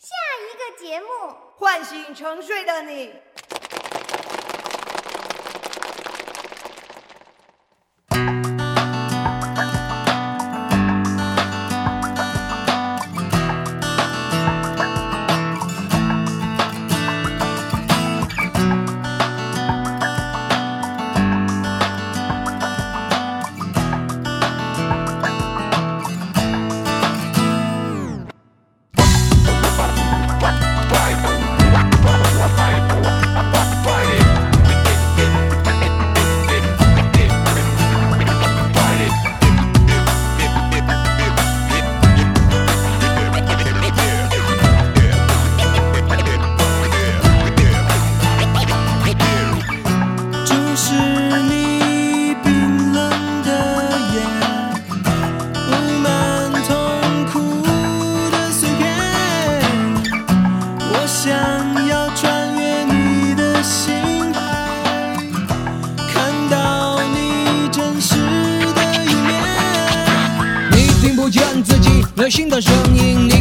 下一个节目，唤醒沉睡的你。是你冰冷的眼，布满痛苦的碎片。我想要穿越你的心海，看到你真实的一面。你听不见自己内心的声音，你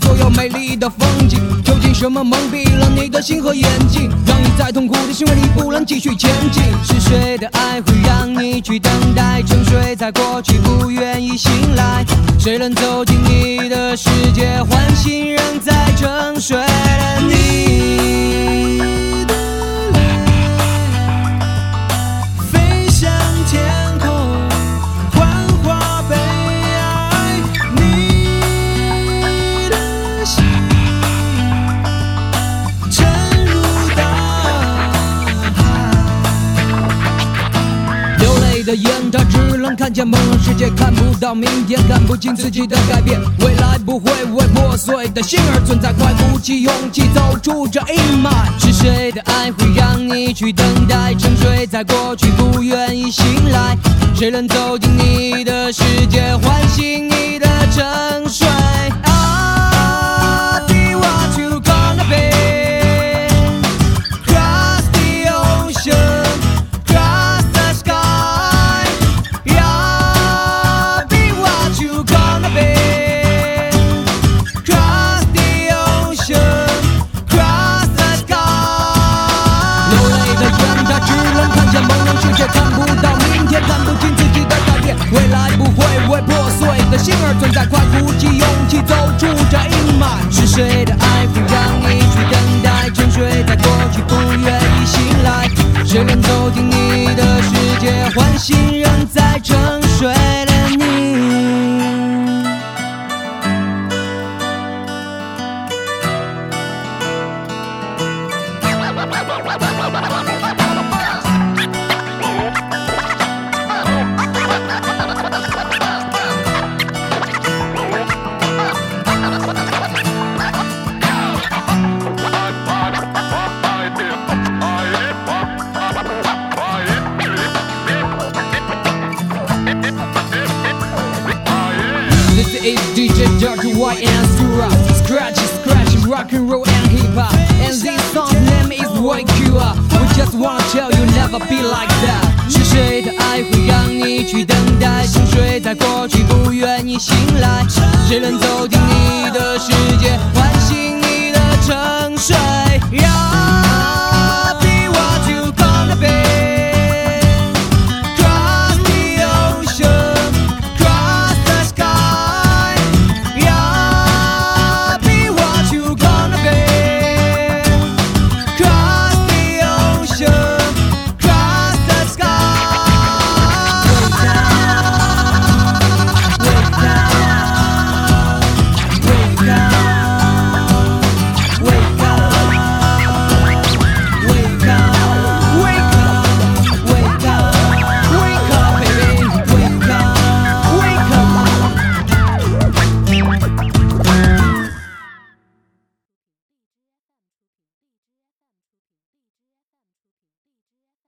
所有美丽的风景。究竟什么蒙蔽了你的心和眼睛，让你在痛苦的行为里不能继续前进？是谁的爱会让你去等待，沉睡在过去，不愿意醒来？谁能走进你的世界，唤醒仍在沉睡的你？的眼，他只能看见朦胧世界，看不到明天，看不清自己的改变。未来不会为破碎的心而存在，快鼓起勇气走出这阴霾。是谁的爱会让你去等待，沉睡在过去，不愿意醒来？谁能走进你的世界，唤醒你的城市心儿存在，快鼓起勇气走出这阴霾。是谁的爱会让你去等待，沉睡在过去，不愿意醒来？谁能走进你的世界，唤醒 This is DJ Dirty White and Sura Scratch, scratch, rock and roll and hip hop And this song name is Wake You Up We just wanna tell you never be like that 是谁的爱会让你去等待沉睡在过去，不愿意醒来？谁能走进你的世